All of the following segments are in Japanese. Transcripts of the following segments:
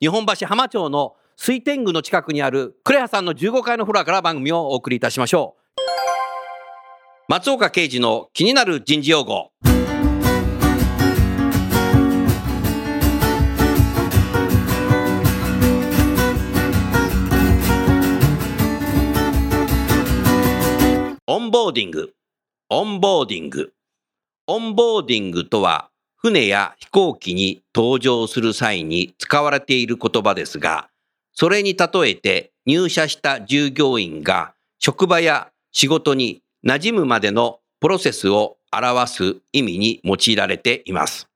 日本橋浜町の水天宮の近くにあるクレハさんの15階のフロアから番組をお送りいたしましょう。松岡刑事の気になる人事用語。オンボーディング、オンボーディング。オンボーディングとは、船や飛行機に搭乗する際に使われている言葉ですが、それに例えて入社した従業員が職場や仕事に馴染むまでのプロセスを表す意味に用いられています。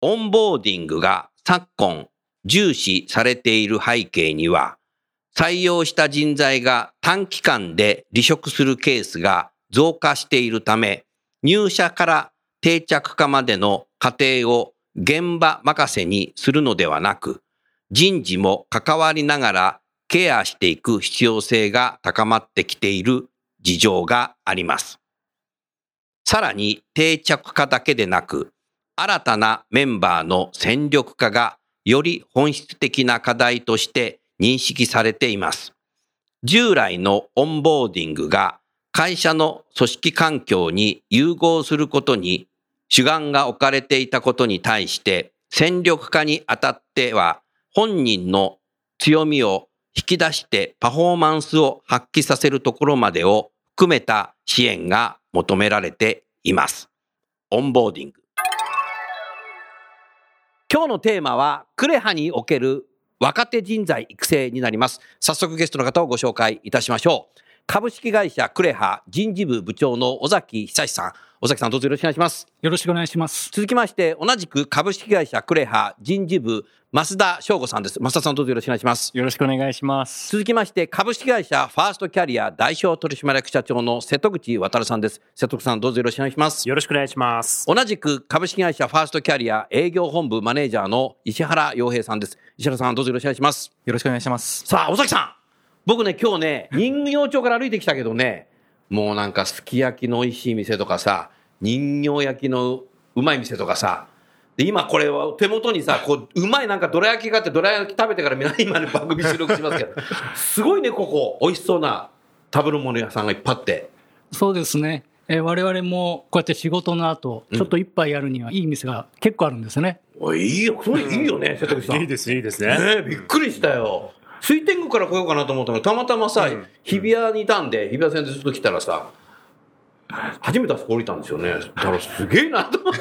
オンボーディングが昨今重視されている背景には、採用した人材が短期間で離職するケースが増加しているため、入社から定着化までの過程を現場任せにするのではなく、人事も関わりながらケアしていく必要性が高まってきている事情があります。さらに定着化だけでなく、新たなメンバーの戦力化がより本質的な課題として認識されています。従来のオンボーディングが会社の組織環境に融合することに主眼が置かれていたことに対して戦力化にあたっては本人の強みを引き出してパフォーマンスを発揮させるところまでを含めた支援が求められています。オンボーディング。今日のテーマはクレハにおける若手人材育成になります。早速ゲストの方をご紹介いたしましょう。株式会社クレハ人事部部長の尾崎久志さん。尾崎さんどうぞよろしくお願いします。よろしくお願いします。続きまして、同じく株式会社クレハ人事部増田翔吾さんです。増田さんどうぞよろしくお願いします。よろしくお願いします。続きまして、株式会社ファーストキャリア代表取締役社長の瀬戸口渉さんです。瀬戸口さんどうぞよろしくお願いします。よろしくお願いします。同じく株式会社ファーストキャリア営業本部マネージャーの石原洋平さんです。石原さんどうぞよろしくお願いします。よろしくお願いします。さあ、尾崎さん。僕ね、今日ね、人形町から歩いてきたけどね、もうなんかすき焼きの美味しい店とかさ、人形焼きのうまい店とかさ、で、今これは手元にさ、こう、うまいなんかどら焼きがあって、どら焼き食べてから皆 今ね、番組収録しますけど、すごいね、ここ。美味しそうな食べるもの屋さんがいっぱいあって。そうですね。えー我々もこうやって仕事の後、ちょっと一杯やるにはいい店が結構あるんですね。おい、いいよ、それいいよね、瀬戸口さん。いいです、いいですね。ねえ、びっくりしたよ。水天宮から来ようかなと思ったのたまたまさ、日比谷にいたんで、日比谷線でずっと来たらさ、初めてあそこ降りたんですよね。だからすげえなと思って。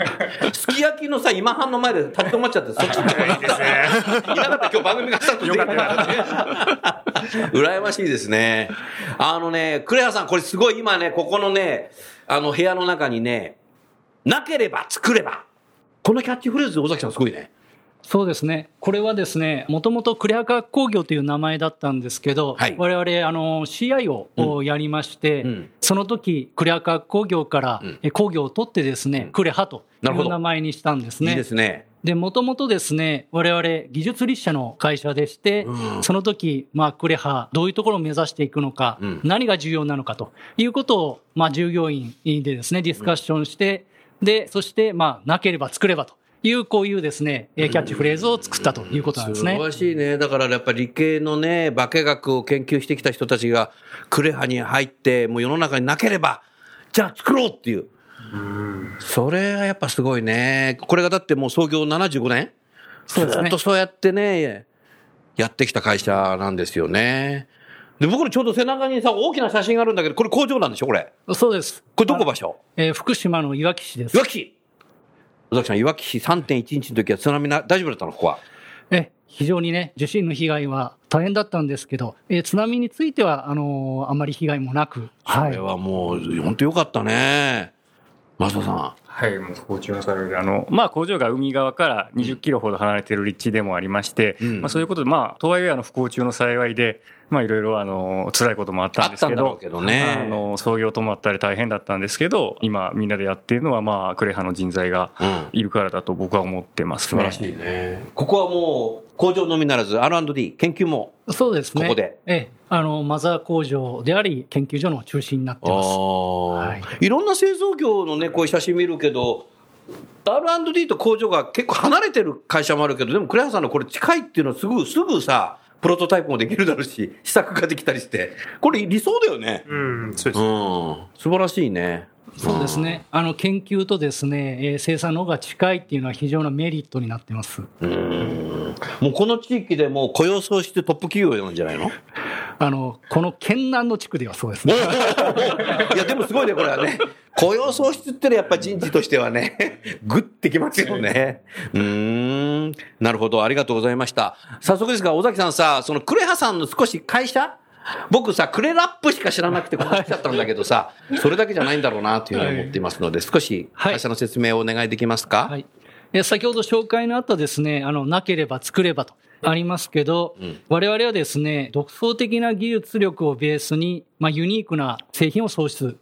すき焼きのさ、今半の前で立ち止まっちゃって、そっちにいいいですね。なかった今日番組がスタートできなかったね。羨ましいですね。あのね、クレアさん、これすごい今ね、ここのね、あの部屋の中にね、なければ作れば。このキャッチフレーズ、尾崎さんすごいね。そうですね。これはですね、もともとクレア化工業という名前だったんですけど、はい。我々、あの、CIO をやりまして、うん。その時、クレア化工業から、うん。え工業を取ってですね、クレハという名前にしたんですね。いいですね。で、もともとですね、我々技術立社の会社でして、うん。その時、まあ、クレハ、どういうところを目指していくのか、うん。何が重要なのかということを、まあ、従業員でですね、ディスカッションして、で、そして、まあ、なければ作ればという、こういうですね、えーキャッチフレーズを作ったということなんですね。素晴らしいね。だからやっぱり理系のね、化学を研究してきた人たちが、クレハに入って、もう世の中になければ、じゃあ作ろうっていう。それはやっぱすごいね。これがだってもう創業75年そうですねずっとそうやってね、やってきた会社なんですよね。で、僕のちょうど背中にさ、大きな写真があるんだけど、これ工場なんでしょこれ。そうです。これどこ場所？えー福島のいわき市ですい。わき市宇崎さん、いわき市3.1日の時は津波な、大丈夫だったの？ここは。え非常にね、地震の被害は大変だったんですけど、えー津波については、あのーあまり被害もなく、それはもう、本当よかったね。増田さん。はい、もう不幸中の幸いで、あの、まあ工場が海側から20キロほど離れている立地でもありまして、うんまあそういうことで、まあ、とはいえあの不幸中の幸いで、まあいろいろあの、辛いこともあったんですけどけどねあの、創業止まったり大変だったんですけど、今みんなでやっているのは、まあ、クレハの人材がうん。いるからだと僕は思ってますね。素晴らしいね。ここはもう、工場のみならず R&D、研究も。そうですね。ここで？ええあの、マザー工場であり、研究所の中心になってます。い、ろんな製造業のね、こういう写真見るけど、R&D と工場が結構離れてる会社もあるけど、でも、クレハさんのこれ近いっていうのはすぐ、すぐさ、プロトタイプもできるだろうし、試作ができたりして。これ理想だよね。うん、そうです。うん。素晴らしいね。そうですね。あの、研究とですね、えー生産の方が近いっていうのは非常なメリットになってます。うん。もうこの地域でもう雇用創出トップ企業なんじゃないの？あの、この県南の地区ではそうですね。いや、でもすごいね、これはね。雇用創出ってのはやっぱ人事としてはね、グッてきますよね。うーん。なるほど、ありがとうございました。早速ですが、尾崎さんさ、そのクレハさんの少し会社僕さ、クレラップしか知らなくてここに来ちゃったんだけどさ、それだけじゃないんだろうなというふうに思っていますので、少し会社の説明をお願いできますか、はい。え先ほど紹介のあったですね、あの、なければ作ればとありますけど、うん我々はですね、独創的な技術力をベースに、まあ、ユニークな製品を創出、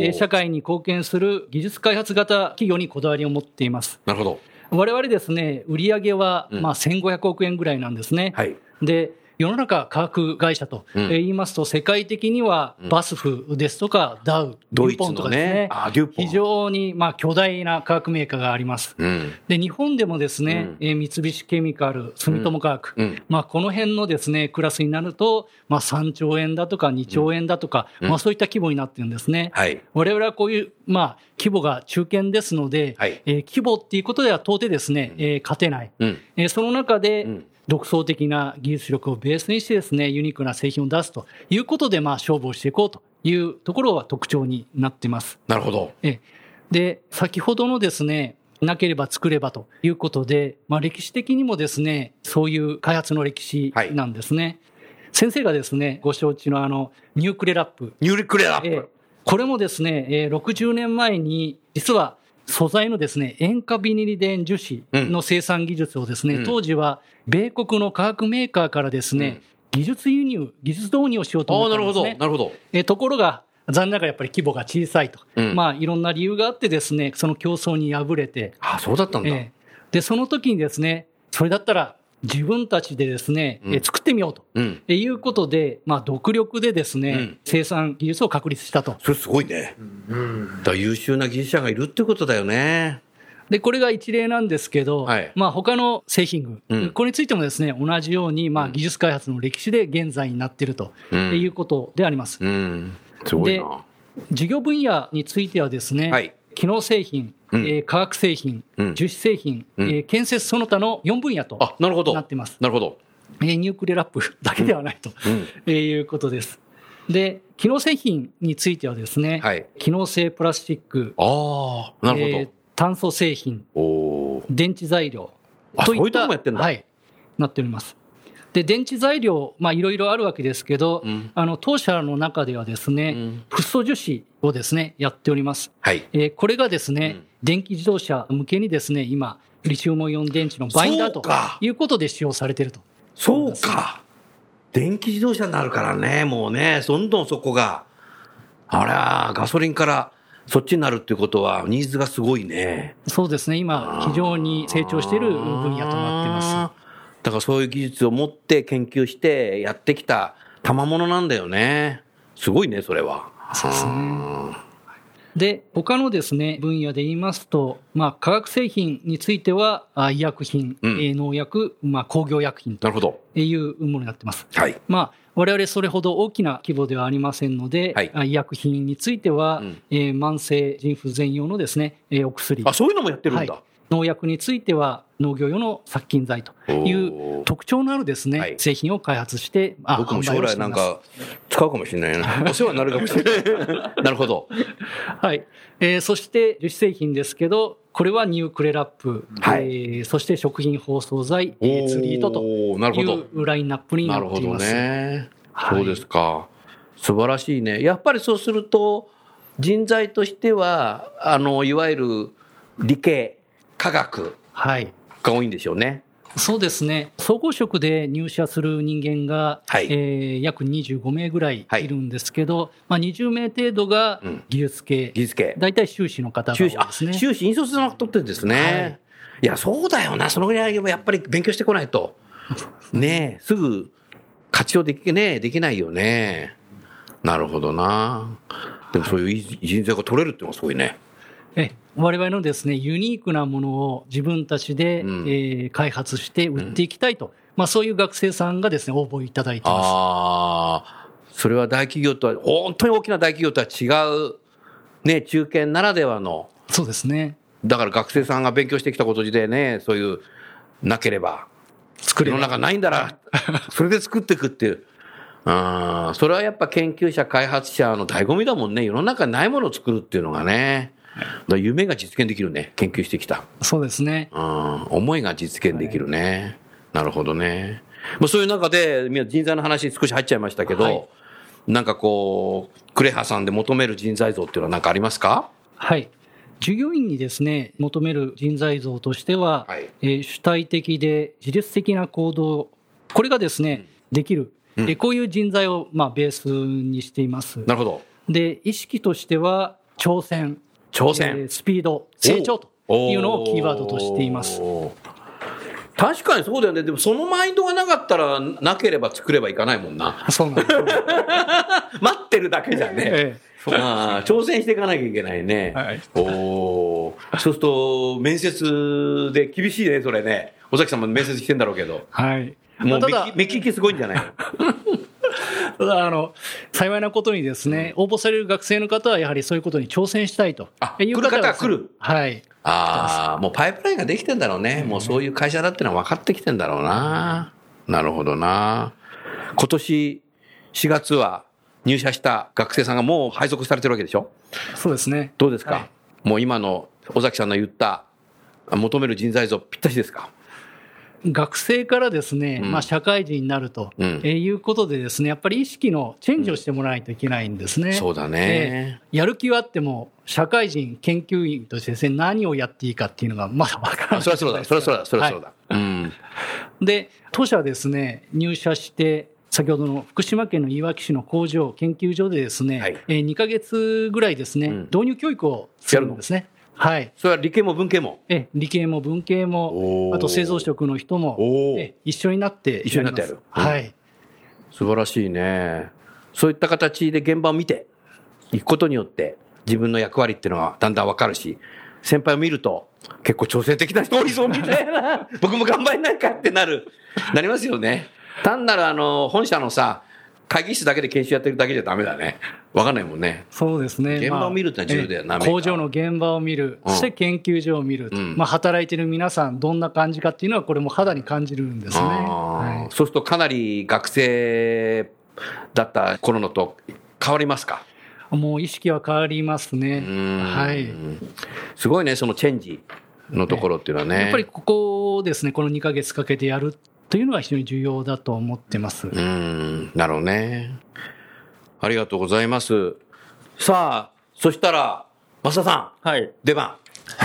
え社会に貢献する技術開発型企業にこだわりを持っています。なるほど。我々ですね、売上は、うんまあ、1500億円ぐらいなんですね。はい。で、世の中科学会社と言いますと、世界的にはうんバスフですとか、ダウ、ドポンとかですね。非常にまあ巨大な化学メーカーがあります。うん。で、日本でもですね、えー三菱ケミカル、住友化学、うん。まあ、この辺のですね、クラスになると、まあ、3兆円だとか2兆円だとか、うんまあ、そういった規模になってるんですね。はい。我々はこういう、まあ、規模が中堅ですので、はいえー規模っていうことでは到底ですね、えー勝てない。うん。えーその中で、うん独創的な技術力をベースにしてですね、ユニークな製品を出すということで、まあ、勝負をしていこうというところは特徴になってます。なるほど。ええで、先ほどのですね、なければ作ればということで、まあ、歴史的にもですね、そういう開発の歴史なんですね。先生がですね、ご承知のあの、ニュークレラップ。ニュークレラップ。ええこれもですね、えー60年前に、実は素材のですね、塩化ビニリデン樹脂の生産技術をですね、うん当時は米国の化学メーカーからですね、技術輸入、技術導入をしようと思ったなんるほど。ですね。なるほど。えーところが、残念ながらやっぱり規模が小さいと、うんまあいろんな理由があってですね、その競争に敗れて、ああ、そうだったんだ。えーで、その時にですね、それだったら自分たちでですね、うんえー作ってみようと。うん。えーいうことで、まあ、独力でですね、うん生産技術を確立したと。それすごいね。うん。だ優秀な技術者がいるってことだよね。で、これが一例なんですけど、はいまあ、他の製品群、うんこれについてもですね、同じように、まあ、技術開発の歴史で現在になっているとうんいうことであります。うん。すごいでな。事業分野についてはですね、はい機能製品、うんえー化学製品、うん樹脂製品、うんえー建設その他の4分野とあ、なるほど。なってます。なるほど。えーニュークレラップ だけではないと、うん。えーいうことです。で、機能製品についてはですね、はい。機能性プラスチック、ああ、なるえー炭素製品、ほど。おお。電池材料あそういうとこもやってんだはい、なっております。で、電池材料、まあ、いろいろあるわけですけど、うんあの、当社の中ではですね、うんフッ素樹脂をですね、やっております。はい。えーこれがですね、うん電気自動車向けにですね、今、リチウムイオン電池のバインダーということで使用されていると。そうか。電気自動車になるからね、もうね、どんどんそこが。あら、ガソリンからそっちになるっていうことは、ニーズがすごいね。そうですね、今、非常に成長している分野となってます。だからそういう技術を持って研究してやってきた賜物なんだよね。すごいね、それは。そうですね。で、他のですね、分野で言いますと、まあ、化学製品については、あ医薬品、うんえー農薬、まあ、工業薬品と。いうものになってます。はい。まあ、我々それほど大きな規模ではありませんので、はいあ医薬品については、うんえー慢性腎不全用のですね、えーお薬。あ、そういうのもやってるんだ。はい農薬については農業用の殺菌剤という特徴のあるですね、はい製品を開発して、あ僕も将来なんか使うかもしれないな。お世話になるかもしれない。なるほど。はい。えーそして樹脂製品ですけど、これはニュークレラップ、はいえーそして食品包装剤、えーツリートといど。うラインナップにななるほどっています。ね。はいそうですか。素晴らしいね。やっぱりそうすると、人材としては、あの、いわゆる理系、科学はい。が多いんでしょうね。そうですね。総合職で入社する人間が、はいえー約25名ぐらいはいいるんですけど、まあ、20名程度がうん技術系、技術系。大体修士の方が多修士、あ、いですね。修士、引率の人ってですね。はいい、や、そうだよな。そのぐらいはやっぱり勉強してこないと。ねえ、すぐ活用でき、ねできないよね。なるほどな。でもそういういい人材が取れるっていうのはすごいね。え我々のですね、ユニークなものを自分たちで、うんえー開発して売っていきたいと、まあ、そういう学生さんがですね、応募いただいてます。ああ、それは大企業とは、本当に大きな大企業とは違う、ね、中堅ならではの、そうですね。だから学生さんが勉強してきたことでね、そういう、なければ、作れば世の中ないんだな、それで作っていくっていう。あーそれはやっぱ研究者、開発者の醍醐味だもんね。世の中にないものを作るっていうのがね。夢が実現できるね。研究してきた。そうですね。うん、思いが実現できるね。なるほどね。まあ、そういう中で、人材の話少し入っちゃいましたけど、はいなんかこう、クレハさんで求める人材像っていうのは何かありますか？はい。従業員にですね、求める人材像としては、はいえー主体的で自律的な行動、これがですね、できる、うんえーこういう人材を、まあ、ベースにしています。なるほど。で、意識としては、挑戦、挑戦。えースピード、成長というのをキーワードとしています。確かにそうだよね。でもそのマインドがなかったら、なければ作ればいかないもんな。そうなんです。待ってるだけじゃね。えああ挑戦していかなきゃいけないね。はいおお。そうすると、面接で厳しいね、それね。尾崎さんも面接してんだろうけど。はい。もう目利きすごいんじゃないの？ただあの、幸いなことにですね、応募される学生の方はやはりそういうことに挑戦したいと。あいう来る方がは来る？はい。ああ、もうパイプラインができてんだろうね。もうそういう会社だってのは分かってきてんだろうな。なるほどな。今年4月は入社した学生さんがもう配属されてるわけでしょ？そうですね。どうですか、はいもう今の尾崎さんの言った求める人材像ぴったしですか？学生からですね、うんまあ、社会人になると、いうことでですね、やっぱり意識のチェンジをしてもらわないといけないんですね。そうだえね。ーやる気はあっても、社会人、研究員としてですね、何をやっていいかっていうのがまだわからない。あそりゃそうだ、そりゃそうだ、そりゃそうだ。うん。で、当社はですね、入社して、先ほどの福島県のいわき市の工場、研究所でですね、はいえー2ヶ月ぐらいですね、うん導入教育をするんですね。はい。それは理系も文系も？え理系も文系おも、ーあと製造職の人もえ一緒になって一緒になってやるはい。素晴らしいね。そういった形で現場を見ていくことによって自分の役割っていうのはだんだんわかるし、先輩を見ると結構挑戦的な人多いぞみたいな、僕も頑張んないかってなる、なりますよね。単なるあの、本社のさ、会議室だけで研修やってるだけじゃダメだね。わかんないもんね。そうですね。現場を見るってのは重要だよなまあ工場の現場を見る、うんそして研究所を見る、うんまあ、働いてる皆さん、どんな感じかっていうのは、これも肌に感じるんですね。あはーいそうするとかなり学生だった頃のと変わりますか？もう意識は変わりますね。うんはい。すごいね、そのチェンジのところっていうのはね。やっぱりここをですね、この2ヶ月かけてやるというのは非常に重要だと思ってます。うん、なるほどね。ありがとうございます。さあ、そしたら、増田さん、はい。出番。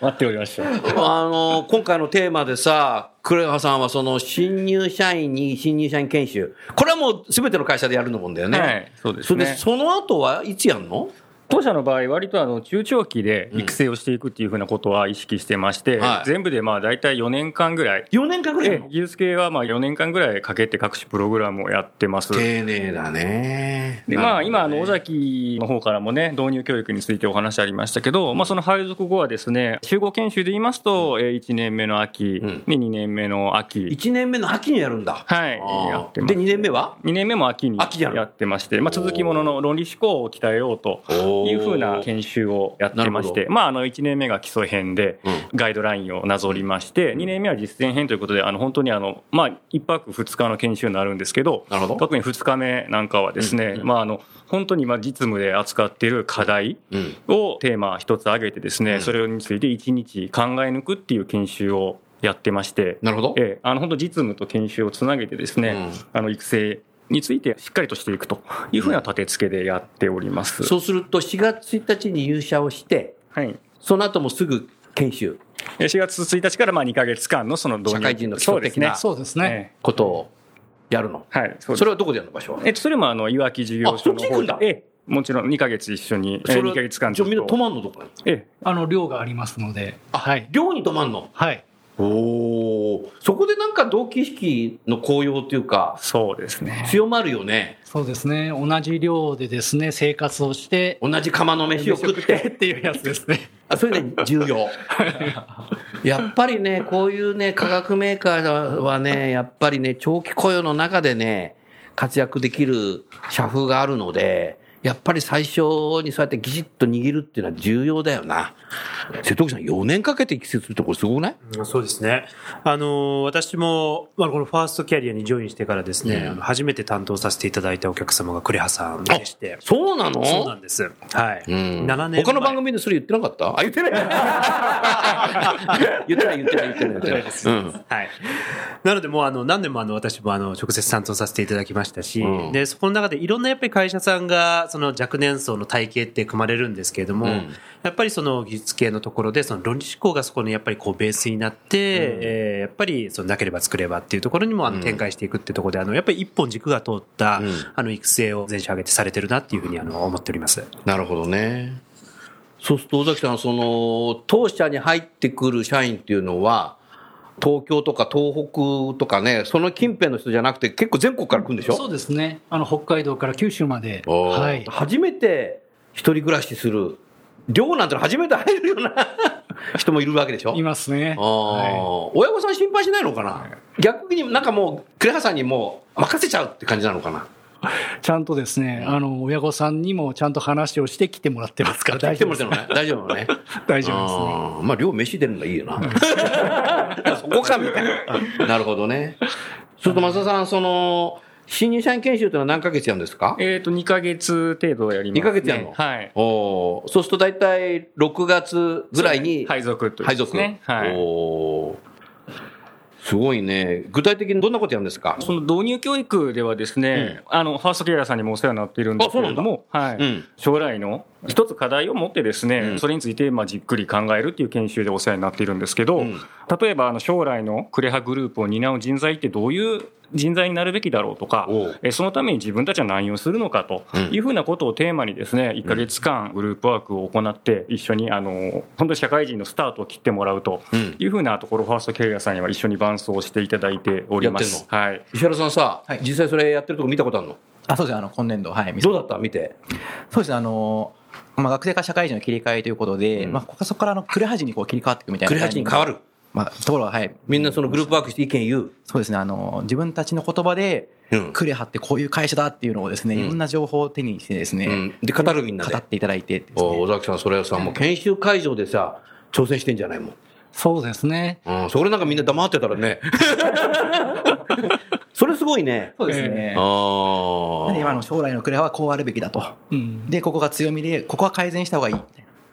待っておりました。あの、今回のテーマでさ、クハさんはその新入社員に新入社員研修。これはもう全ての会社でやるのもんだよね。はい、そうですそれで、ね。その後はいつやんの？当社の場合、割とあの中長期で育成をしていくっていうふうなことは意識してまして、はい。全部でまあ大体4年間ぐらい、?4 年間ぐらい技術系はまあ4年間ぐらいかけて各種プログラムをやってます。丁寧だね。でまあ、今、あの尾崎の方からもね、導入教育についてお話ありましたけど、まあ、その配属後はですね、集合研修で言いますと、えー1年目の秋うん。に2年目の秋、1年目の秋にやるんだ。はい、あー。やってます。で、2年目は？2年目も秋に秋やるやってまして、まあ、続きものの論理思考を鍛えようと。というふうな研修をやってまして、まあ、あの1年目が基礎編でうん。ガイドラインをなぞりまして、2年目は実践編ということで、あの本当にあの、まあ、1泊2日の研修になるんですけど、ど。特に2日目なんかはですね、まあ、あの本当に今実務で扱っている課題うん。をテーマ一つ挙げてですね、うん。それについて1日考え抜くっていう研修をやってまして、なるほど。ええ、あの本当実務と研修をつなげてですね、うん。あの育成についてしっかりとしていくというふうな立て付けでやっております。そうすると4月1日に入社をして、はい。その後もすぐ研修、え4月1日からまあ2か月間のその導入社会人の基礎的なそうですね。ことをやるの。はい、それはどこでやるの場所は？えっと、それもあの、いわき事業所のあそっち行くんだ方で、ええ、もちろん2か月一緒に、えそれは2か月間じゃあみんなと泊まんのどこに？ええ、あの、量がありますので。はい。寮に泊まんの？はい。おおそこでなんか同期意識の高揚というか、そうですね。強まるよね。そうですね。同じ量でですね、生活をして、同じ釜の飯を食って。っていうやつですね。あそれね、重要。やっぱりね、こういうね、化学メーカーはね、やっぱりね、長期雇用の中でね、活躍できる社風があるので、やっぱり最初にそうやってギシッと握るっていうのは重要だよな。瀬戸口さん、4年かけて育成するってこれすごくない？うんそうですね。あの、私も、まあ、このファーストキャリアにジョインしてからですね、うんあの初めて担当させていただいたお客様がクレハさんでして。そうなの？そうなんです。はい。うん7年前他の番組でそれ言ってなかった？あ、言ってない。言ってない、言ってない、言ってない、言ってない。うん。はい。なので、もうあの、何年もあの、私もあの、直接担当させていただきましたし、うんで、そこの中でいろんなやっぱり会社さんが、その若年層の体系って組まれるんですけれども、うん。やっぱりその技術系のところで、その論理思考がそこにやっぱりこうベースになって、えーやっぱりそのなければ作ればっていうところにもあの展開していくっていうところで、あの、やっぱり一本軸が通った、うん。あの、育成を全社上げてされてるなっていうふうにあの、思っております。なるほどね。そうすると、尾崎さん、その、当社に入ってくる社員っていうのは、東京とか東北とかね、その近辺の人じゃなくて、結構全国から来るんでしょ？そうですね。あの、北海道から九州まで。はい。初めて一人暮らしする、寮なんての初めて入るような 人もいるわけでしょ？いますね。あー親御さん心配しないのかな？逆になんかもう、呉羽さんにもう任せちゃうって感じなのかな？ちゃんとですね、あの、親御さんにもちゃんと話をして来てもらってますから 大来て丈夫です。もらってるのね。大丈夫ね。大丈夫ですね。まあ、量飯出るのがいいよな。そこか、みたいな。なるほどね。ちょっと増田さん、その、新入社員研修というのは何ヶ月やるんですか？えっ、と、2か月程度やります、ね。二ヶ月やるの？はい。おーそうすると大体6月ぐらいに配属という配属。ね。はい。おーすごいね。具体的にどんなことやるんですか？その導入教育ではですね、あの、ファーストキャリアさんにもお世話になっているんですけれども、はい、うん。将来の一つ課題を持ってですね、うん。それについてまあじっくり考えるっていう研修でお世話になっているんですけど、うん。例えばあの将来のクレハグループを担う人材ってどういう人材になるべきだろうとかえそのために自分たちは何をするのかとうん。いうふうなことをテーマにですね、1ヶ月間グループワークを行って、一緒にあの、本当に社会人のスタートを切ってもらうとうん。いうふうなところ、ファーストキャリアさんには一緒に伴走していただいております。やはい。石原さんさ、はい。実際それやってるとこ見たことあるの？あそうですね、あの、今年度、はい。どうだった？見て。そうですね、あの、まあ、学生から社会人の切り替えということで、うんまあ、ここそこからあの、クレハジにこう切り替わっていくみたいな。クレハチに変わる。まあ、ところは、はい。みんなそのグループワークして意見言う。そうですね、あの、自分たちの言葉で、うんクレハってこういう会社だっていうのをですね、うんいろんな情報を手にしてですね、うんで語るみんなで語っていただいてですねお尾崎さん、それはさ、もう研修会場でさ、挑戦してんじゃないもん。そうですね。うん、それなんかみんな黙ってたらね。それすごいね。そうですね。あなんで今の将来のクレハはこうあるべきだと。うん。で、ここが強みで、ここは改善した方がいい。っ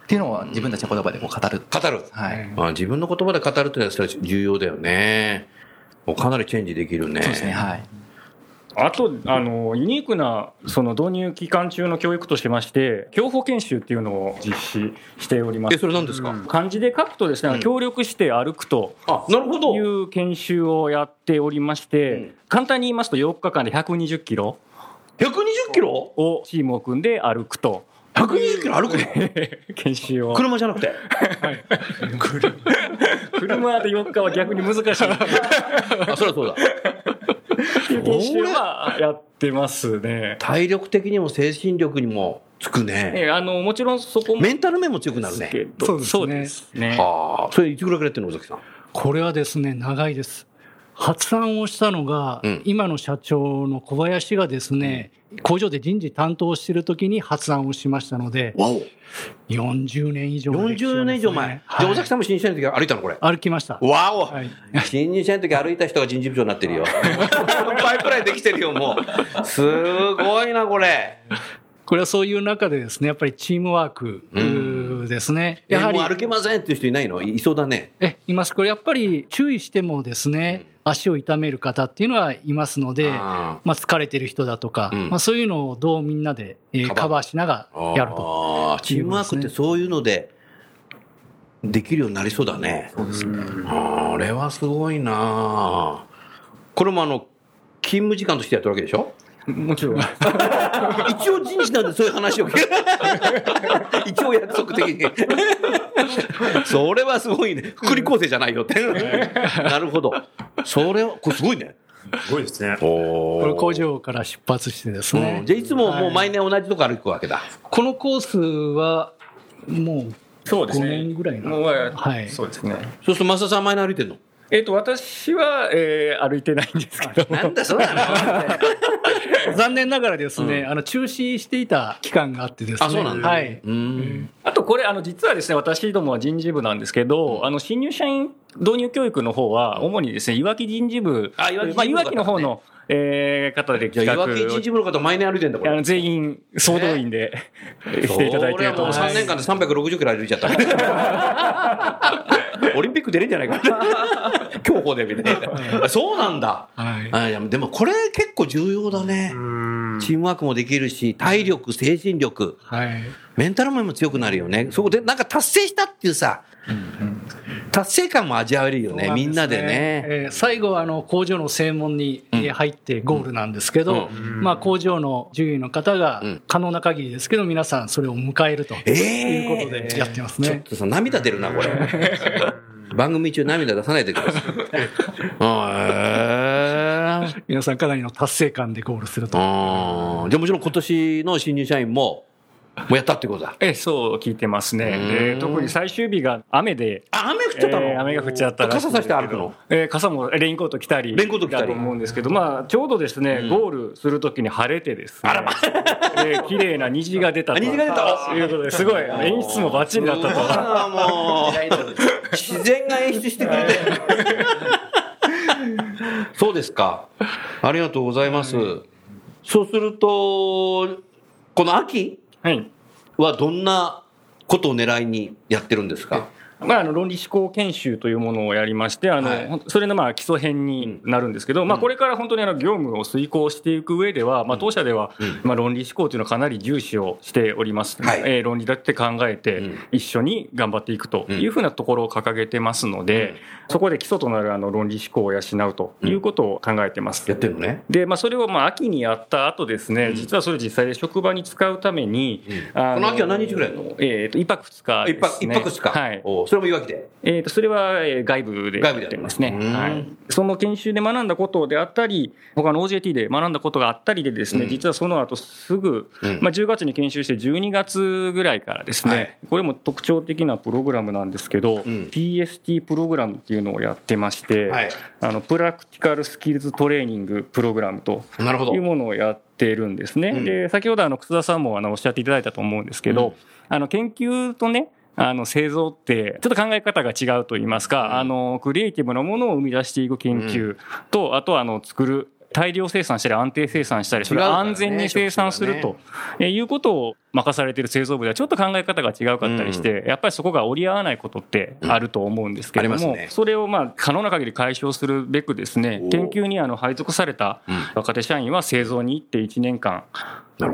ていうのを自分たちの言葉でこう語る。語る。はい。あ自分の言葉で語るってのはそれは重要だよね。もうかなりチェンジできるね。そうですね、はい。あと、あの、ユニークな、その導入期間中の教育としまして、教法研修っていうのを実施しておりまえ、す。それ何ですか、漢字で書くとですね、うん協力して歩くとあ、なるほど。いう研修をやっておりまして、うん簡単に言いますと4日間で120キロ120キロ？をチームを組んで歩くと。?120 キロ歩くの？研修を。車じゃなくて？車で4日は逆に難しい。あ、そりゃそうだ。研修はやってますね。体力的にも精神力にもつくね。えあの、もちろんそこもメンタル面も強くなるね。そうですねそうですね。はあ。それいつぐらいからやってるの尾崎さん？これはですね、長いです。発案をしたのが、うん今の社長の小林がですね、工場で人事担当している時に発案をしましたので、わお。40年以上の歴史40をですね年以上前。はい尾崎さんも新入社員の時は歩いたのこれ。歩きました。わお、はい新入社員の時歩いた人が人事部長になってるよ。パイプラインできてるよ、もう。すごいな、これ。これはそういう中でですね、やっぱりチームワークですね。やはりもう、歩けませんっていう人いないの？いいそうだね。え、います。これやっぱり注意してもですね、足を痛める方っていうのはいますので、あまあ疲れてる人だとか、うん。まあそういうのをどうみんなで、えーカバー。カバーしながらやると。あーチームワークってそういうので、できるようになりそうだね。あれはすごいな。これもあの、勤務時間としてやってるわけでしょ？もちろん。一応人事なんでそういう話を。一応約束的に。それはすごいね。福利厚生じゃないよって。なるほど。それは、これすごいね。すごいですね。おこれ工場から出発してですね。じゃあいつももう毎年同じとこ歩くわけだ。このコースは、もう5そうですね。年ぐらいなもうはいそうですね。そうすると増田さん前に歩いてんの？えっ、と、私は、えー歩いてないんですけど。なんだそうなの残念ながらですね、あの中止していた期間があってですね。あそうなんだはい。うん。あとこれ、あの、実はですね、私どもは人事部なんですけど、あの、新入社員導入教育の方は、主にですね、いわき人事部、あいわきまあ、いわきのの方の、えー方でじゃあ、企画を岩木人事部の方毎年歩いてんだ、これ。あの全員総動員で、していただいていると思いそれはもう3ます。年間で360キロ歩いちゃった。オリンピック出れんじゃないか。競歩でみたいな。そうなんだ。はい。でもこれ結構重要だね。チームワークもできるし、体力、精神力、はい。メンタル面も強くなるよね。そこでなんか達成したっていうさ、達成感も味わえるよね、みんなでね。えー最後はあの工場の正門にえー入ってゴールなんですけど、まあ工場の従業員の方がん可能な限りですけど、皆さんそれを迎えるとえいうことでやってますね。ちょっとさ、涙出るな、これ。番組中涙出さないでください。皆さんかなりの達成感でゴールすると。じゃあもちろん今年の新入社員も、もうやったってことだ。ええ、そう聞いてますね。で特に最終日が雨で、あ、雨降っちゃったの、えー雨が降っちゃったら傘さして歩くの？えー傘もレインコート着たり、レインコート着たりだと思うんですけど、まあ、ちょうどですね、ゴールするときに晴れてですね、えー綺麗な虹が出たと。あ虹が出たということで、すごい、演出もバッチリだったと。ああ、もう、自然が演出してくれて。そうですか。ありがとうございます。そうすると、この秋？はい。はどんなことを狙いにやってるんですか？まあ、あの論理思考研修というものをやりまして、あのはい。それのまあ基礎編になるんですけど、まあ、これから本当にあの業務を遂行していく上では、まあ、当社ではうん。まあ論理思考というのをかなり重視をしております、はい。えー論理だって考えてうん、一緒に頑張っていくというふうなところを掲げてますので、そこで基礎となるあの論理思考を養うということを考えてます。やってるのね。で、まあ、それをまあ秋にやった後ですね、実はそれを実際で職場に使うために、あこの秋は何日ぐらいの？えっ、と、一泊二日一です、ね。泊、一泊二日。はい。おそれもいわきで。えー、とそれはえー外部でやってますね、うんはい。その研修で学んだことであったり、他の OJT で学んだことがあったりでですね、うん。実はその後すぐ、うん。まあ、10月に研修して12月ぐらいからですね、はい。これも特徴的なプログラムなんですけど、ん。PST プログラムっていうのをやってまして、はい。あのプラクティカルスキルズトレーニングプログラムというものをやっているんですね。うん。で先ほどあの楠田さんもあのおっしゃっていただいたと思うんですけど、うん。あの研究とねあの製造ってちょっと考え方が違うと言いますか、あのクリエイティブなものを生み出していく研究と、あとはあの作る大量生産したり安定生産したりそれ安全に生産するとえーいうことを任されている製造部ではちょっと考え方が違うかったりして、やっぱりそこが折り合わないことってあると思うんですけれども、それをまあ可能な限り解消するべくですねお研究にあの配属された若手社員は製造に行って1年間。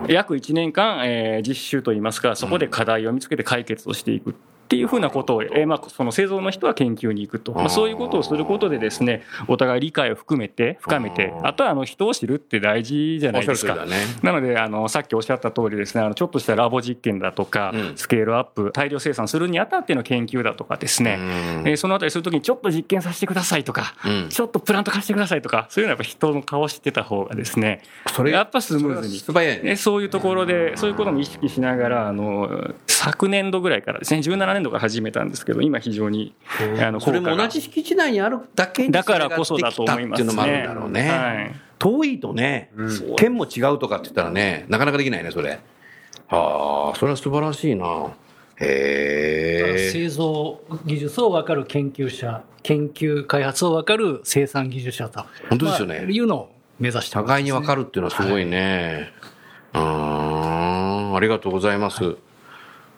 約1年間、えー実習といいますか、そこで課題を見つけて解決をしていく。っていうふうなことを、えーまあ、その製造の人は研究に行くと、まあ、そういうことをすることでですね、お互い理解を含めて、深めて、あとはあの人を知るって大事じゃないですか。ね。なので、あの、さっきおっしゃった通りですね、あの、ちょっとしたラボ実験だとか、うん。スケールアップ、大量生産するにあたっての研究だとかですね、えーそのあたりするときにちょっと実験させてくださいとか、うん。ちょっとプラント貸してくださいとか、そういうのはやっぱ人の顔知ってた方がですね、それやっぱスムーズに。素早いね。ね、そういうところで、そういうことも意識しながら、あの、昨年度ぐらいからですね、17年度から始めたんですけど、今非常に、あの、それも同じ敷地内にあるだけだからこそだと思いますね。っていうのもあるんだろうね。はい。遠いとね、県も違うとかって言ったらね、なかなかできないね、それ。はあ、それは素晴らしいな。へえ。製造技術を分かる研究者、研究開発を分かる生産技術者と。本当ですよねまあいうのを目指してます、互いに分かるっていうのはすごいね。うん、ありがとうございます。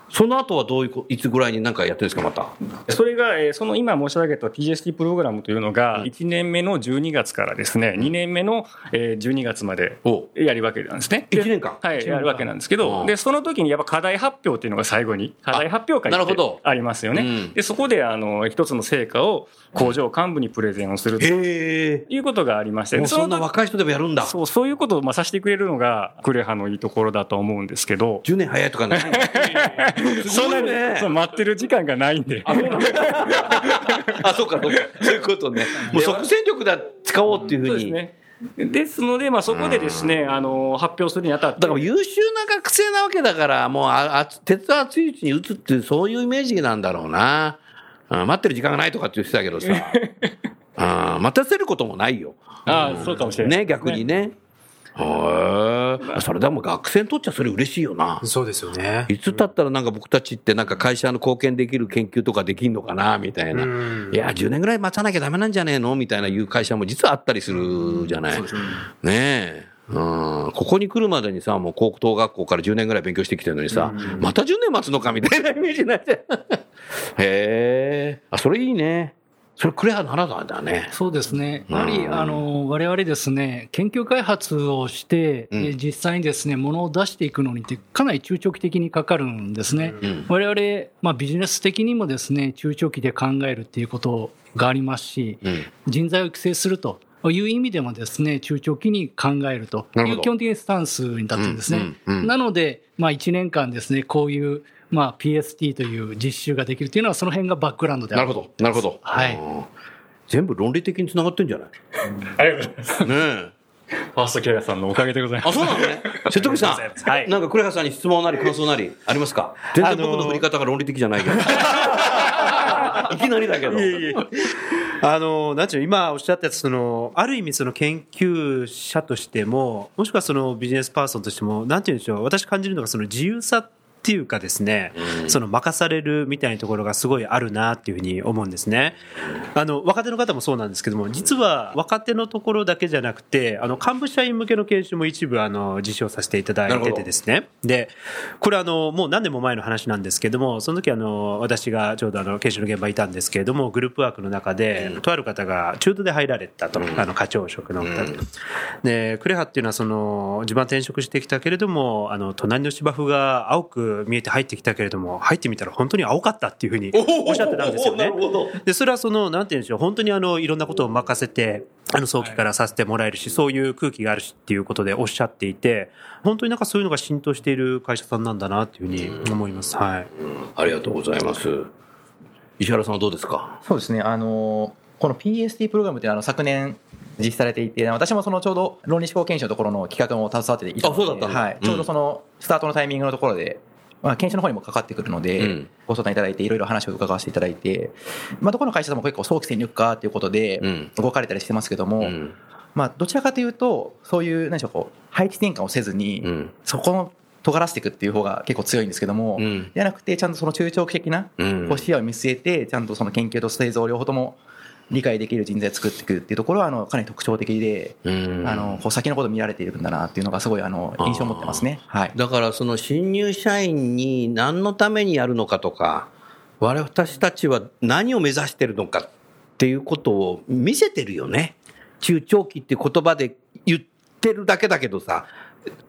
その後はどういうこ、いつぐらいに何かやってるんですか、また？それが、えーその今申し上げた TST プログラムというのが、1年目の12月からですね、2年目のえー12月までおやるわけなんですね。一年間？はい、やるわけなんですけうど、んで、その時にやっぱ課題発表っていうのが最後に、課題発表会ってなるほどありますようんね。で、そこで、あの、一つの成果を工場幹部にプレゼンをすると。いうことがありまして、そんな時若い人でもやるんだ。そう、そういうことをまあさせてくれるのが、クレハのいいところだと思うんですけど、10年早いとかね。そんなにそう待ってる時間がないんで。あ、そうか、そうか。そういうことね。もう即戦力だ、使おうっていうふうに。ですね。ですので、まあ、そこでですね、あの、発表するにあたって。だから優秀な学生なわけだから、もうあ、あ鉄は熱いうちに打つっていう、そういうイメージなんだろうな。うん待ってる時間がないとかって言ってたけどさ。うん待たせることもないよ。ああ、そうかもしれない。ね、逆にね。へえ。それでも学生にとっちゃそれ嬉しいよな。そうですよね。いつ経ったらなんか僕たちってなんか会社の貢献できる研究とかできんのかなみたいな。うんいや、10年ぐらい待たなきゃダメなんじゃねえの？みたいないう会社も実はあったりするじゃない。ねえ。うん、ここに来るまでにさ、もう高等学校から10年ぐらい勉強してきてるのにさ、また10年待つのかみたいなイメージになって。へえ。あ、それいいね。それクレアならだね。そうですね。うんやはり、あの、我々ですね、研究開発をして、うんえ実際にですね、物を出していくのにってかなり中長期的にかかるんですね。うん我々、まあビジネス的にもですね、中長期で考えるっていうことがありますし、うん。人材を育成するという意味でもですね、中長期に考えるという基本的にスタンスに立ってるんですね。うんうんうんなので、まあ1年間ですね、こういう、まあ PST という実習ができるというのはその辺がバックグラウンドであるなるほど。なるほど。はいうん全部論理的につながってんじゃない？ありがとうございます。ねえ。ファーストキャリアさんのおかげでございます。あ、そうなのね？瀬戸口さん、はいなんかクレハさんに質問なり感想なりありますか？全然僕の振り方が論理的じゃないけど。いきなりだけど。あの、なんちゅうの、今おっしゃったやつ、その、ある意味その研究者としても、もしくはそのビジネスパーソンとしても、なんていうんでしょう、私感じるのがその自由さっていうかですね、その任されるみたいなところがすごいあるなっていうふうに思うんですね。あの、若手の方もそうなんですけども、実は若手のところだけじゃなくて、あの、幹部社員向けの研修も一部、あの、実施をさせていただいててですね。で、これあの、もう何年も前の話なんですけども、その時あの、私がちょうどあの、研修の現場にいたんですけれども、グループワークの中で、とある方が中途で入られたと、あの、課長職の方で。で、クレハっていうのはその、自分は転職してきたけれども、あの、隣の芝生が青く見えて入ってきたけれども、入ってみたら本当に青かったっていうふうにおっしゃってたんですよね。で、それはその、なんて言うんでしょう、本当にあの、いろんなことを任せて、あの、早期からさせてもらえるし、そういう空気があるしっていうことでおっしゃっていて、本当になんかそういうのが浸透している会社さんなんだなっていうふうに思います。はい。ありがとうございます。石原さんはどうですかそうですね、あのこの PST プログラムってあの昨年実施されていて、私もそのちょうど論理思考研修のところの企画も携わっていたので、あそうだったはい、ちょうどそのスタートのタイミングのところで、まあ、研修の方にもかかってくるので、うんご相談いただいて、いろいろ話を伺わせていただいて、まあ、どこの会社さんも結構早期戦力化ということでうん動かれたりしてますけども、うん。まあ、どちらかというと、そういう、何でしょう、こう、配置転換をせずに、うん。そこの尖らせていくっていう方が結構強いんですけども、うんじゃなくて、ちゃんとその中長期的なうんこう視野を見据えて、ちゃんとその研究と製造両方とも理解できる人材を作っていくっていうところは、あの、かなり特徴的で、うんあの、こう先のことを見られているんだなっていうのがすごい、あの、印象を持ってますね。はい。だからその新入社員に何のためにやるのかとか、私たちは何を目指してるのかっていうことを見せてるよね。中長期って言葉で言ってるだけだけどさ、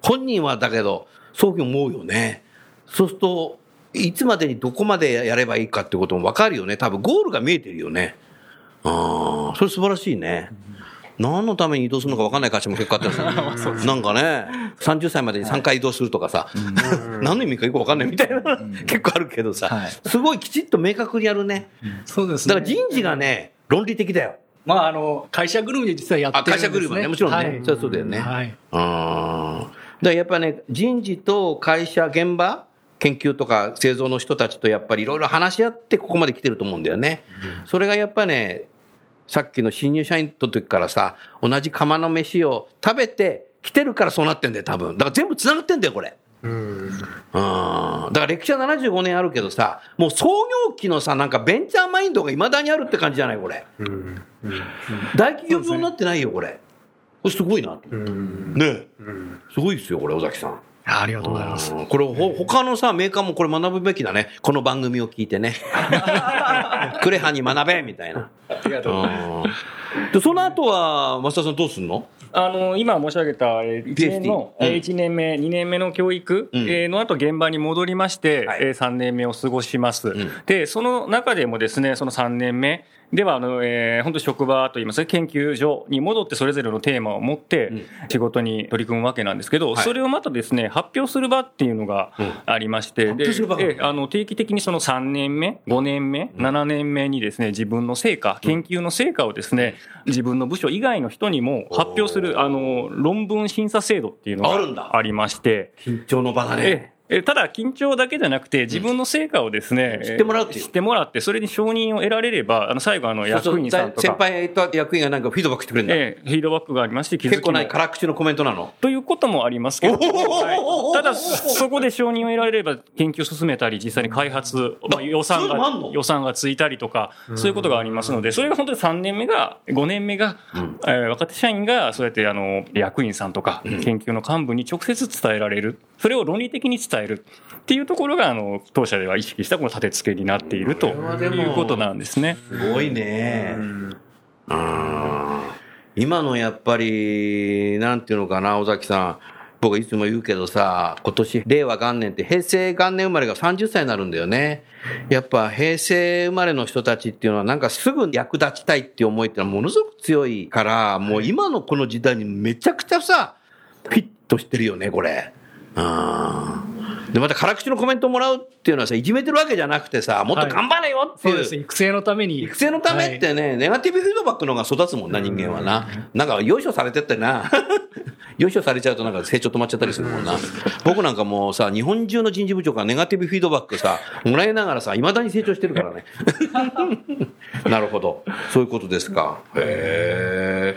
本人はだけど、そういうふうに思うよね。そうすると、いつまでにどこまでやればいいかってことも分かるよね。多分ゴールが見えてるよね。ああ、それ素晴らしいね。何のために移動するのか分かんない会社も結構あったん ですよ。なんかね、30歳までに3回移動するとかさ、何の意味かよく分かんないみたいな、結構あるけどさ、はいすごいきちっと明確にやるね。そうですね。だから人事がね、論理的だよ。まあ、あの、会社ぐるみで実はやってあ、るんです、ね。会社ぐるみはね、もちろんね。はいそうだよね。はい。あーだからやっぱね、人事と会社、現場研究とか製造の人たちとやっぱりいろいろ話し合ってここまで来てると思うんだよね。それがやっぱね、さっきの新入社員の時からさ、同じ釜の飯を食べて来てるからそうなってんだよ、多分。だから全部繋がってんだよ、これ。うん。だから歴史は75年あるけどさ、もう創業期のさ、なんかベンチャーマインドが未だにあるって感じじゃない、これ。大企業病になってないよ、これ。これすごいなと。ねえすごいですよ、これ、尾崎さん。ありがとうございます。うんこれ、ほ他のさ、メーカーもこれ学ぶべきだね。この番組を聞いてね。クレハに学べみたいな。ありがとうございます。うんで、その後は、増田さんどうすんの？あの今申し上げた1 PhD 年のうん1年目、2年目の教育の後現場に戻りまして、はいえー3年目を過ごします、んでその中でもですねその3年目ではあの、えー本当職場といいますか研究所に戻ってそれぞれのテーマを持ってん。仕事に取り組むわけなんですけど、はい。それをまたですね発表する場っていうのがうん。ありまして、で表する場えーあの定期的にその3年目5年目7年目にですね自分の成果研究の成果をですね自分の部署以外の人にも発表するあの論文審査制度っていうのがありまして、緊張の場だね。えええただ緊張だけじゃなくて自分の成果をですね、知ってもらうっていう。知ってもらってそれに承認を得られればあの最後あの役員さんと先か輩と役員がなんかフィードバックしてくれるんだ。ええフィードバックがありまして気づ結構ない辛口のコメントなの？ということもありますけど、はい。ただ、そこで承認を得られれば研究を進めたり、実際に開発、まあ、予算が、予算がついたりとか、そういうことがありますので、それが本当に3年目が、5年目が、えー若手社員が、そうやって、あの、役員さんとか、研究の幹部に直接伝えられる。それを論理的に伝えるっていうところが、あの、当社では意識したこの立て付けになっているということなんですね。すごいね。うん今のやっぱり、なんていうのかな、尾崎さん。僕いつも言うけどさ、今年令和元年って平成元年生まれが30歳になるんだよね。やっぱ平成生まれの人たちっていうのはなんかすぐ役立ちたいっていう思いってのはものすごく強いから、もう今のこの時代にめちゃくちゃさ、フィットしてるよね、これ。うん。で、また辛口のコメントもらうっていうのはさ、いじめてるわけじゃなくてさ、もっと頑張れよっていう。そうです。育成のために。育成のためってね、ネガティブフィードバックの方が育つもんな、人間はな。なんか、よいしょされてってな。よいしょされちゃうとなんか成長止まっちゃったりするもんな。僕なんかもうさ、日本中の人事部長からネガティブフィードバックさ、もらいながらさ、未だに成長してるからね。なるほど。そういうことですか。へえ。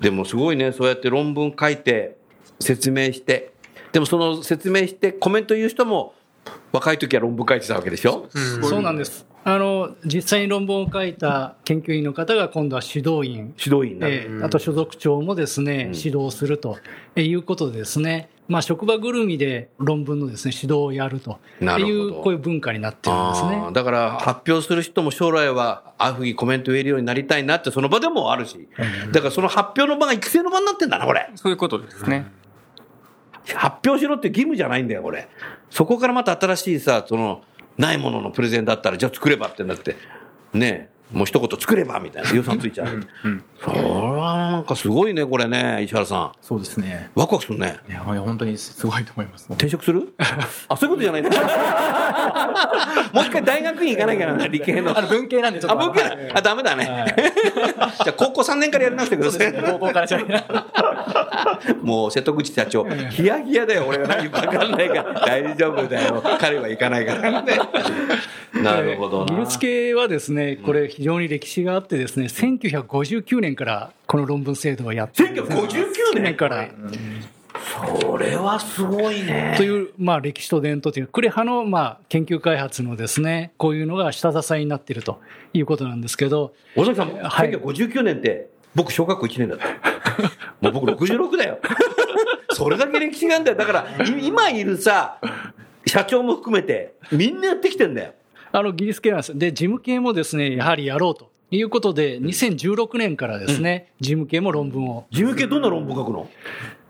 でもすごいね、そうやって論文書いて、説明して、でもその説明してコメント言う人も、若い時は論文書いてたわけでしょ？そうなんです。あの、実際に論文を書いた研究員の方が今度は指導員、指導員になる。ええあと所属長もですね、指導するということでですね、まあ、職場ぐるみで論文のですね、指導をやると。いう、こういう文化になってるんですね。だから発表する人も将来はああいうふうにコメントを言えるようになりたいなってその場でもあるし、だからその発表の場が育成の場になってんだな、これ。そういうことですね。発表しろって義務じゃないんだよ、これ。そこからまた新しいさ、その、ないもののプレゼンだったら、じゃあ作ればってなって、ねえもう一言作ればみたいな予算ついちゃう。それはなんかすごいね、これね、石原さそうですね。ん。ワクワクするね。いや、本当にすごいと思います。転職する？あ、そういうことじゃないんだ。もう一回大学院行かなきゃならない、理系の。あの、文系なんでちょっあ、と。僕ら、あ、ダメだね。じゃあ、高校3年からやり直してください。高校からじゃない。もう、瀬戸口社長、ヒヤヒヤだよ、俺が何か分かんないから。大丈夫だよ。彼は行かないからね。なるほどな。技術系はですね、これ非常に歴史があってですね、1959年からこの論文制度をやってるんですね1959年？から。それはすごいね。という、まあ、歴史と伝統という、クレハの、まあ、研究開発のですね、こういうのが下支えになっているということなんですけど、尾崎さん、はい1959年って、僕、小学校1年だった。もう僕66だよ。それだけ歴史があるんだよ。だから、い今いるさ、社長も含めて、みんなやってきてんだよ。あの、技術系なんです。で、事務系もですね、やはりやろうということで、2016年からですね、事務系も論文を。事務系どんな論文書くの？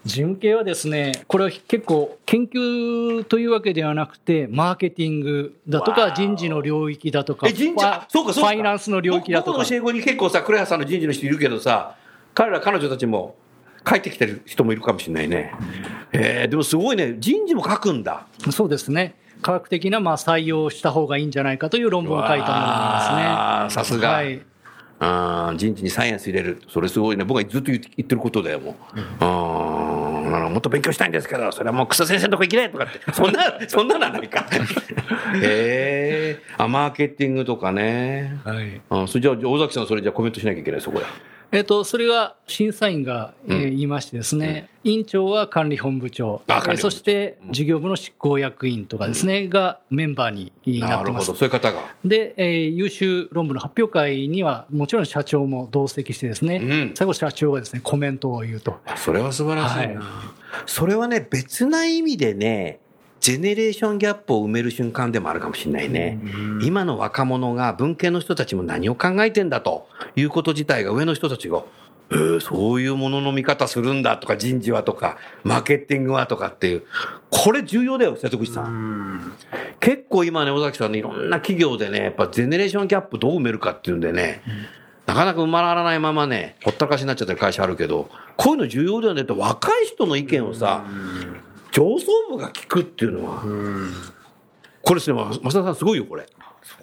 事務系はですね、これは結構研究というわけではなくて、マーケティングだとか、人事の領域だとか、え、人事、そうかそうか。ファイナンスの領域だとか僕僕。の教え子に結構さ、クレハさんの人事の人いるけどさ、彼ら彼女たちも書いてきてる人もいるかもしれないね。えー、でもすごいね、人事も書くんだ。そうですね。科学的なまあ採用をした方がいいんじゃないかという論文を書いたものなんですね。さすがはい。あー人事にサイエンス入れる。それすごいね。僕はずっと言ってることだよ、もう。あもっと勉強したいんですけど、それはもう草先生のとこ行きないとかって、そんな、そんなのはないか。へえあ、マーケティングとかね。はい。あそれじゃあ、尾崎さんそれじゃあコメントしなきゃいけない、そこで。えっ、と、それが審査員が、えーうん。言いましてですね、委員長は管理本部長、部そして事業部の執行役員とかですね、がメンバーになってます。なるほど、。そういう方が。で、えー優秀論文の発表会には、もちろん社長も同席してですね、うん。最後社長がですね、コメントを言うと。それは素晴らしいな。それはね、別な意味でね、ジェネレーションギャップを埋める瞬間でもあるかもしれないね。今の若者が文系の人たちも何を考えてんだということ自体が上の人たちが、えー、そういうものの見方するんだとか人事はとか、マーケティングはとかっていう。これ重要だよ、瀬戸口さん。結構今ね、尾崎さんね、いろんな企業でね、やっぱジェネレーションギャップどう埋めるかっていうんでね、なかなか埋まらないままね、ほったらかしになっちゃってる会社あるけど、こういうの重要だよねって若い人の意見をさ、上層部が聞くっていうのは、これですね、増田さんすごいよ、これ。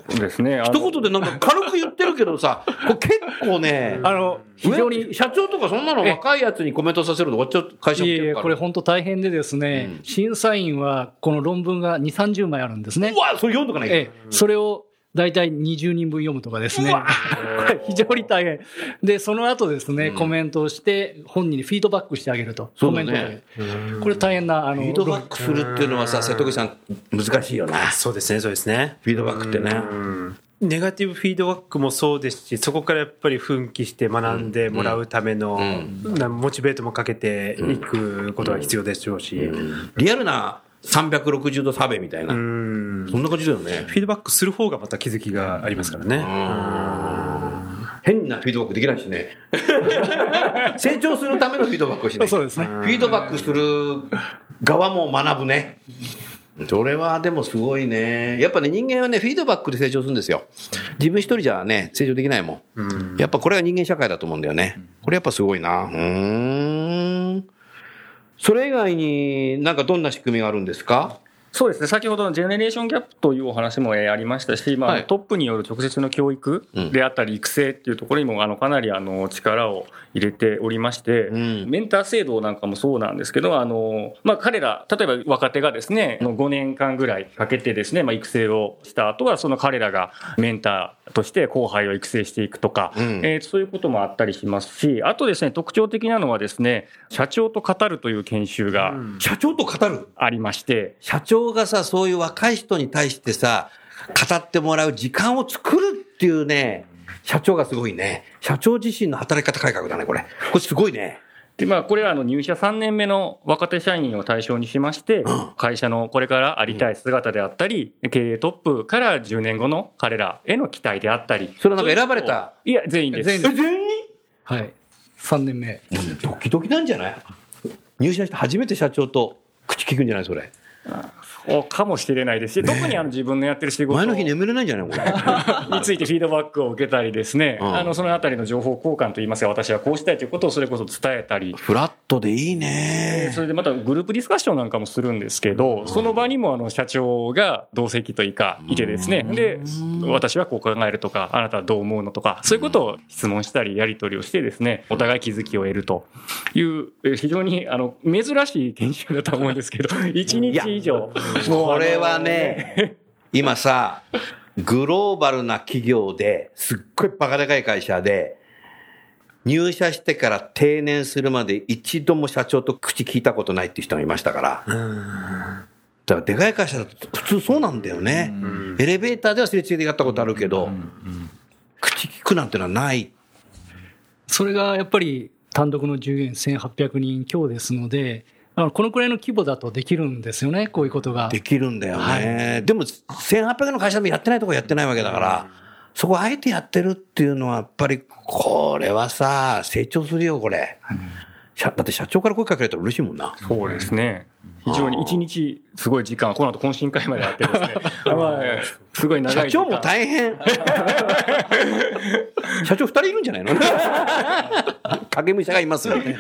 ですね。一言でなんか 軽く言ってるけどさ、これ結構ね、あの、非常に上社長とかそんなの若いやつにコメントさせると終わっちゃう会社もいえいこれ本当大変でですね、うん審査員はこの論文が2、30枚あるんですねう。わ、それ読んどかないえ、それを大体20人分読むとかですね。非常に大変。で、その後ですね、コメントをして、本人にフィードバックしてあげると。そうだねコメントで。これ大変な、あの、フィードバックするっていうのはさ、瀬戸口さん、難しいよな。そうですね、そうですね。フィードバックってね。ネガティブフィードバックもそうですし、そこからやっぱり奮起して学んでもらうための、なモチベートもかけていくことが必要でしょうし、リアルな360度差別みたいな。うんそんな感じだよね。フィードバックする方がまた気づきがありますからね。変なフィードバックできないしね。成長するためのフィードバックをしない。そうですねフィードバックする側も学ぶね。それはでもすごいね。やっぱね、人間はね、フィードバックで成長するんですよ。自分一人じゃね、成長できないもん。やっぱこれが人間社会だと思うんだよね。これやっぱすごいな。うーん。それ以外になんかどんな仕組みがあるんですか？そうですね、先ほどのジェネレーションギャップというお話もえーありましたし、まあはい。トップによる直接の教育うん。であったり、育成っていうところにもあのかなりあの力を入れておりまして、ん。メンター制度なんかもそうなんですけど、あのまあ、彼ら、例えば若手がですね、あの5年間ぐらいかけてですね、まあ、育成をした後は、その彼らがメンターとして後輩を育成していくとか、うん。えーそういうこともあったりしますし、あとですね、特徴的なのはですね、社長と語るという研修が社長と語る？ありまして、社長がさ、そういう若い人に対してさ、語ってもらう時間を作るっていうね、社長がすごいね。社長自身の働き方改革だね、これ。これすごいね。で、まあ、これはあの入社3年目の若手社員を対象にしまして、会社のこれからありたい姿であったり、経営トップから10年後の彼らへの期待であったり。それなんか選ばれた？いや、全員です。全員ですはい。3年目。ドキドキなんじゃない？入社して初めて社長と口聞くんじゃないそれ。かもしれないですし、特にあの自分のやってる仕事。前の日眠れないんじゃない？これ。についてフィードバックを受けたりですね、うん。あのそのあたりの情報交換といいますか、私はこうしたいということをそれこそ伝えたり、フラットでいいね。それでまたグループディスカッションなんかもするんですけど、その場にもあの社長が同席というかいてですね、で、私はこう考えるとか、あなたはどう思うのとか、そういうことを質問したりやり取りをしてですね、お互い気づきを得るという、え非常にあの珍しい研修だと思うんですけど、1日以上。これはね、今さ、グローバルな企業ですっごいバカでかい会社で、入社してから定年するまで一度も社長と口聞いたことないっていう人がいましたから。だからでかい会社だと普通そうなんだよね。エレベーターではすれ違いでやったことあるけど、口聞くなんてのはない。それがやっぱり単独の従業員1800人強ですので、あのこのくらいの規模だとできるんですよね、こういうことが。できるんだよね。でも、1800の会社でもやってないとこやってないわけだから、そこあえてやってるっていうのは、やっぱり、これはさ、成長するよ、これ。社だって社長から声かけられたら嬉しいもんな。そうですね。非常に一日すごい時間、この後懇親会まであってですね、まあ、すごい長い。社長も大変。社長二人いるんじゃないの？影武者がいますよね。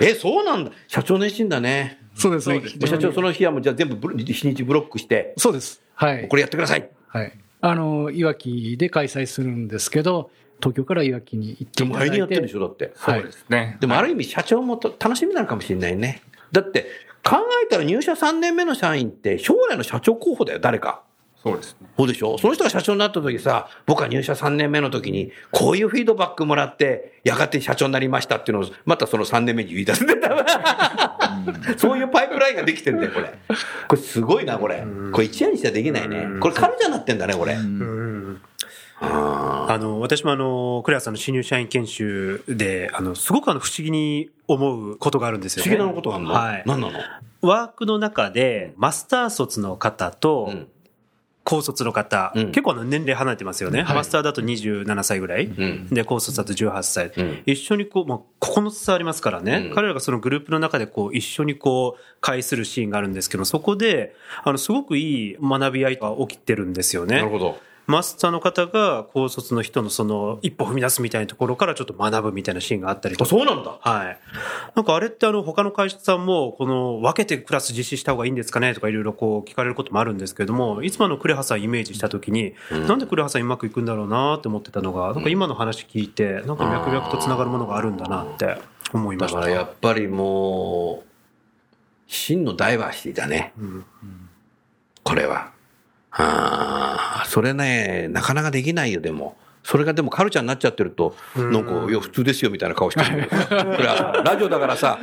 え、そうなんだ。社長熱心だね。そうですね。社長その日はもうじゃあ全部日にちブロックして、そうです。はいこ。れやってください。はい。あの、いわきで開催するんですけど、東京からいわきに行ってでもいただいて。来年やってるでしょ、だって。はいそうですね。でもある意味社長もと楽しみなのかもしれないね。だって、考えたら入社3年目の社員って将来の社長候補だよ、誰か。そうですね。そうでしょ？その人が社長になった時さ、僕は入社3年目の時に、こういうフィードバックもらって、やがて社長になりましたっていうのを、またその3年目に言い出すんだよ。そういうパイプラインができてんだよ、これ。これすごいな、これ。これ一夜にしてはできないね。これカルチャーになってんだね、これ。うんああの、私もあの、クレアさんの新入社員研修で、あの、すごくあの、不思議に思うことがあるんですよね。不思議なことがあるの？はい。何なの？ワークの中で、マスター卒の方と、うん高卒の方、うん結構あの年齢離れてますよね。はいマスターだと27歳ぐらい。んで、高卒だと18歳。うん一緒にこう、まあ、9つ差ありますからね。うん彼らがそのグループの中でこう、一緒にこう、会するシーンがあるんですけど、そこで、あの、すごくいい学び合いが起きてるんですよね。なるほど。マスターの方が高卒の人のその一歩踏み出すみたいなところからちょっと学ぶみたいなシーンがあったりとあ、か。そうなんだ。はい。なんかあれってあの他の会社さんもこの分けてクラス実施した方がいいんですかねとかいろいろこう聞かれることもあるんですけれども、いつもあのクレハさんイメージしたときに、なんでクレハさんうまくいくんだろうなって思ってたのが、なんか今の話聞いて、なんか脈々とつながるものがあるんだなって思いました。だからやっぱりもう、真のダイバーシティだね。これは。ああ、それね、なかなかできないよ、でも。それがでもカルチャーになっちゃってると、なんか、いや、普通ですよ、みたいな顔してるラジオだからさ、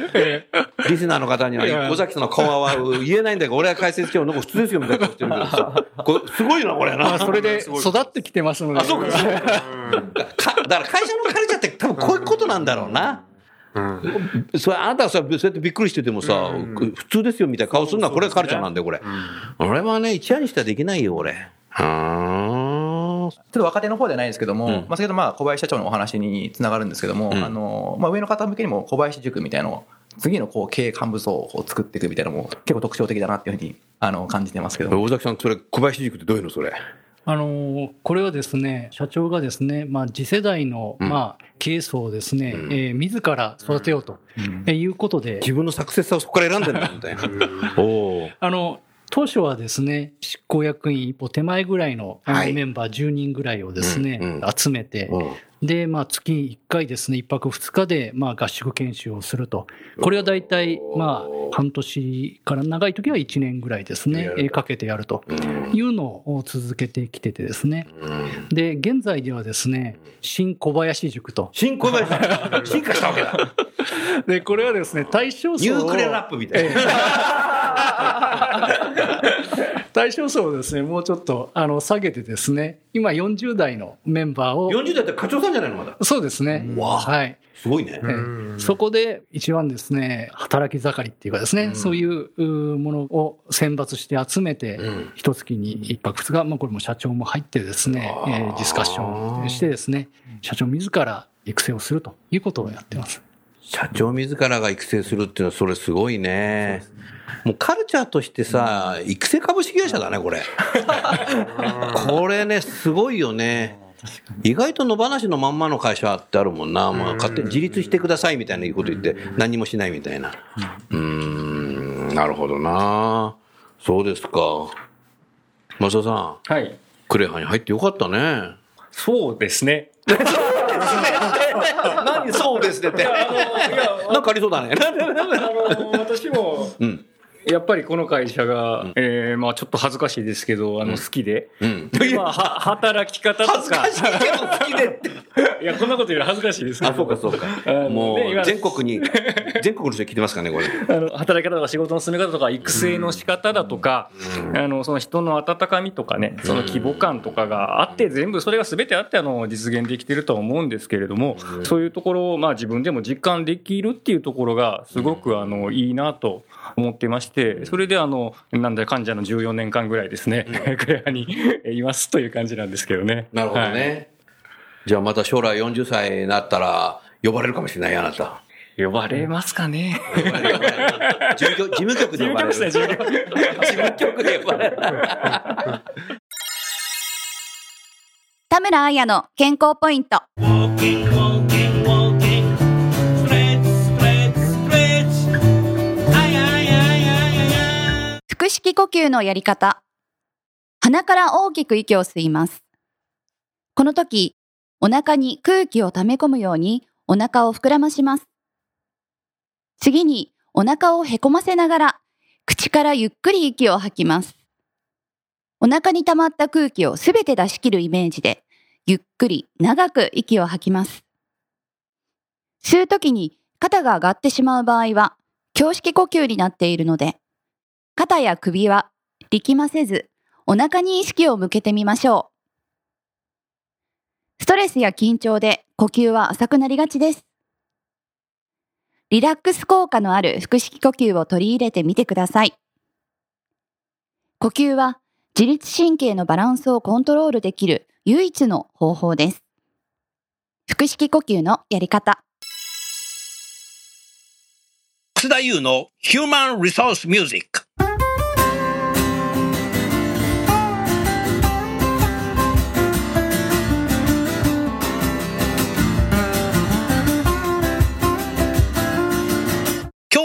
リスナーの方には、小崎さんの顔は言えないんだけど、俺は解説しても、なんか普通ですよ、みたいな顔してるけどさ。これ、すごいな、これな。それで 育ってきてますので。あ、そうか、そうか。かだから会社のカルチャーって多分こういうことなんだろうな。それあなたはさ、そうやってびっくりしててもさ、普通ですよみたいな顔するのはこれがカルチャーなんだよ、これ。俺はね、一夜にしてはできないよ、俺。はちょっと若手の方ではないですけども、うん。まあ、先ほどまあ小林社長のお話につながるんですけども、うん。あのまあ、上の方向けにも小林塾みたいなのを次のこう経営幹部層を作っていくみたいなのも結構特徴的だなっていうふうにあの感じてますけども。大崎さん、それ、小林塾ってどういうの、それ？あのこれはですね、社長がですね、まあ、次世代の、うん。まあ、経営層をですね、うん。えー自ら育てようと、えーいうことで、自分のサクセスさをそこから選んでるんだ、みたいな。あの、当初はですね、執行役員一歩手前ぐらいのメンバー10人ぐらいをですね、うんうん集めて、で、まあ、月1回ですね、1泊2日で、まあ、合宿研修をすると。これは大体、まあ、半年から長い時は1年ぐらいですねかけてやるとうんいうのを続けてきててですね。うんで、現在ではですね、新小林塾と。新小林 進化したわけだ。で、これはですね、対象層をニュークレラップみたいな。対象層をですね、もうちょっとあの下げてですね、今40代のメンバーを、40代って課長さんじゃないの、まだ。そうですね。わあはい。すごいね。ええそこで一番ですね、働き盛りっていうかですね、そういうものを選抜して集めてうん、一月に一泊二日、まあこれも社長も入ってですね、えーディスカッションしてですね、社長自ら育成をするということをやってます。社長自らが育成するっていうのは、それすごいね。もうカルチャーとしてさ、育成株式会社だね、これ。これね、すごいよね。意外と野放しのまんまの会社ってあるもんな。まあ、勝手に自立してくださいみたいなこと言って、何もしないみたいな。うーん、なるほどな。そうですか。増田さん、はい。クレハに入ってよかったね。そうですね。何そうですねって。なんかありそうだね。あの、私も、うん。やっぱりこの会社が、えーまあちょっと恥ずかしいですけど、あの、好きで、うん。まあ、は働き方とか、恥ずかしいけど好きでって。いや、こんなこと言うの恥ずかしいです。あ、そうかそうか。もう全国に、全国の人聞いてますかね、これ。あの働き方とか仕事の進め方とか育成の仕方だとか、あのその人の温かみとかねその規模感とかがあって全部それが全てあってあの実現できてるとは思うんですけれども、そういうところをまあ自分でも実感できるっていうところがすごくあのいいなと思ってましてそれであのなんだかんじゃの14年間ぐらいですねクレアにいますという感じなんですけどね。なるほどね。じゃあまた将来40歳になったら、呼ばれるかもしれないよ、あなた。はい呼ばれますかね。事務局で呼ばれる。事務局ですね事務局で呼ばれる。田村彩の健康ポイント。腹式呼吸のやり方。鼻から大きく息を吸います。この時、お腹に空気を溜め込むようにお腹を膨らまします。次に、お腹をへこませながら、口からゆっくり息を吐きます。お腹に溜まった空気をすべて出し切るイメージで、ゆっくり長く息を吐きます。吸うときに肩が上がってしまう場合は、胸式呼吸になっているので、肩や首は力ませず、お腹に意識を向けてみましょう。ストレスや緊張で呼吸は浅くなりがちです。リラックス効果のある腹式呼吸を取り入れてみてください。呼吸は自律神経のバランスをコントロールできる唯一の方法です。腹式呼吸のやり方。楠田優のヒューマンリソースミュージック。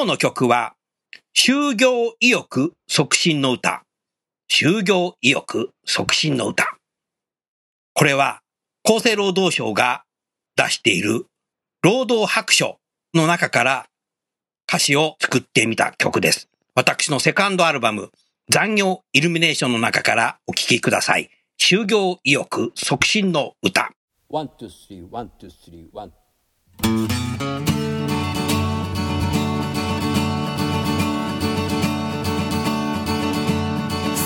今日の曲は、就業意欲促進の歌。就業意欲促進の歌。これは、厚生労働省が出している労働白書の中から歌詞を作ってみた曲です。私のセカンドアルバム、残業イルミネーションの中からお聴きください。就業意欲促進の歌。ワン、ツー、スリー、ワン、ツー、スリー、ワン。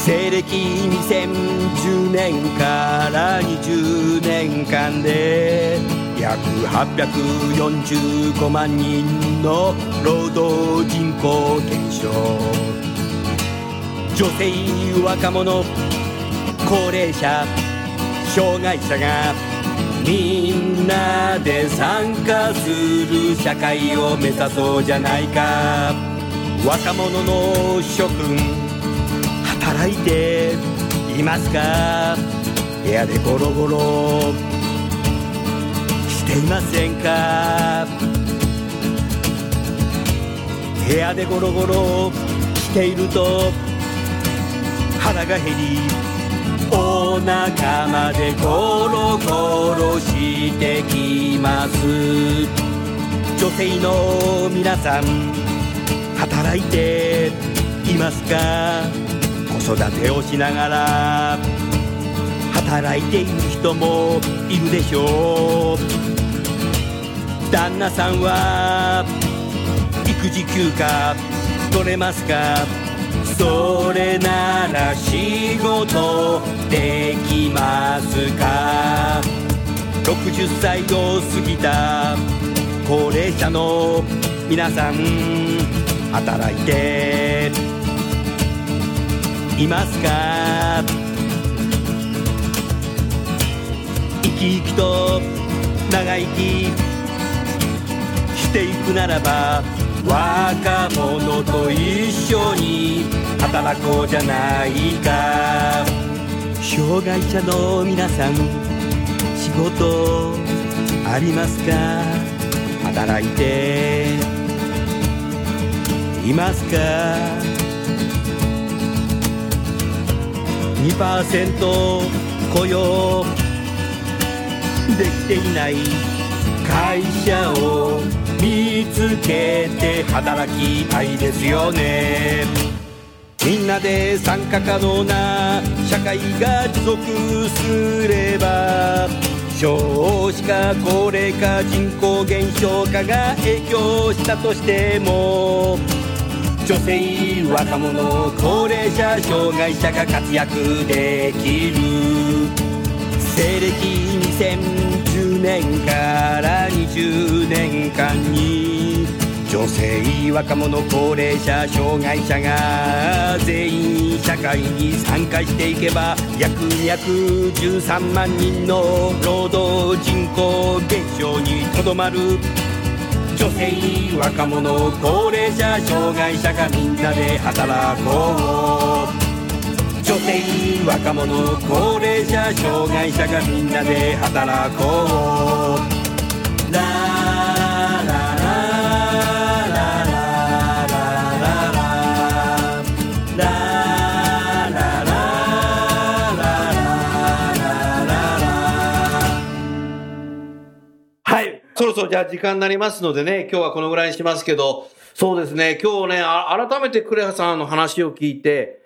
西暦2010年から20年間で約845万人の労働人口減少。女性若者高齢者障害者がみんなで参加する社会を目指そうじゃないか。若者の諸君働いていますか？部屋でゴロゴロ。していませんか？部屋でゴロゴロ。していると腹が減りお腹までゴロゴロしてきます。女性の皆さん働いていますか？子育てをしながら働いている人もいるでしょう。旦那さんは育児休暇取れますか？それなら仕事できますか？60歳を過ぎた高齢者の皆さん働いていますか生き生きと長生きしていくならば若者と一緒に働こうじゃないか。障害者の皆さん仕事ありますか？働いていますか？2%雇用。できていない。会社を見つけて働きたいですよね。みんなで参加可能な社会が持続すれば少子化高齢化人口減少化が影響したとしても女性若者高齢者障害者が活躍できる西暦2010年から20年間に女性若者高齢者障害者が全員社会に参加していけば約213万人の労働人口減少にとどまる。女性若者高齢者障害者がみんなで働こう。女性若者高齢者障害者がみんなで働こう。そろそろじゃあ時間になりますのでね、今日はこのぐらいにしますけど、そうですね。今日ね、改めてクレアさんの話を聞いて、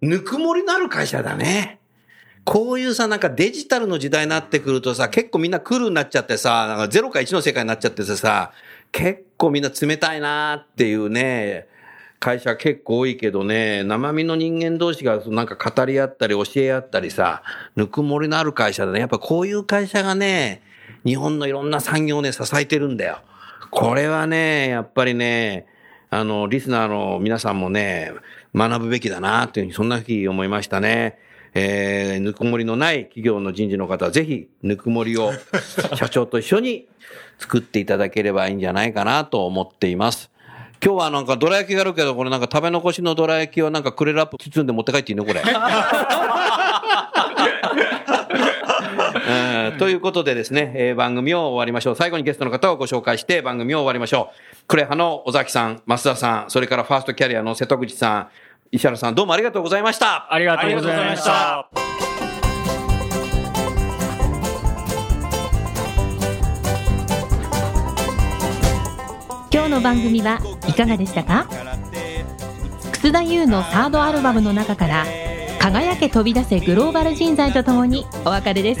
ぬくもりのある会社だね。こういうさ、なんかデジタルの時代になってくるとさ、結構みんなクールになっちゃってさ、なんかゼロか1の世界になっちゃってさ、結構みんな冷たいなっていうね、会社結構多いけどね、生身の人間同士がなんか語り合ったり教え合ったりさ、ぬくもりのある会社だね。やっぱこういう会社がね、日本のいろんな産業をね、支えてるんだよ。これはね、やっぱりね、あの、リスナーの皆さんもね、学ぶべきだなっていうふうに、そんなふうに思いましたね。えー、ぬくもりのない企業の人事の方は、ぜひ、ぬくもりを 社長と一緒に作っていただければいいんじゃないかなと思っています。今日はなんかどら焼きがあるけど、これなんか食べ残しのどら焼きをなんかクレラップ包んで持って帰っていいのこれ？えーということでですね、えー番組を終わりましょう。最後にゲストの方をご紹介して番組を終わりましょう。クレハの尾崎さん、増田さん、それからファーストキャリアの瀬戸口さん、石原さん、どうもありがとうございました。ありがとうございました。今日の番組はいかがでしたか？楠田優のサードアルバムの中から「輝け飛び出せグローバル人材」とともにお別れです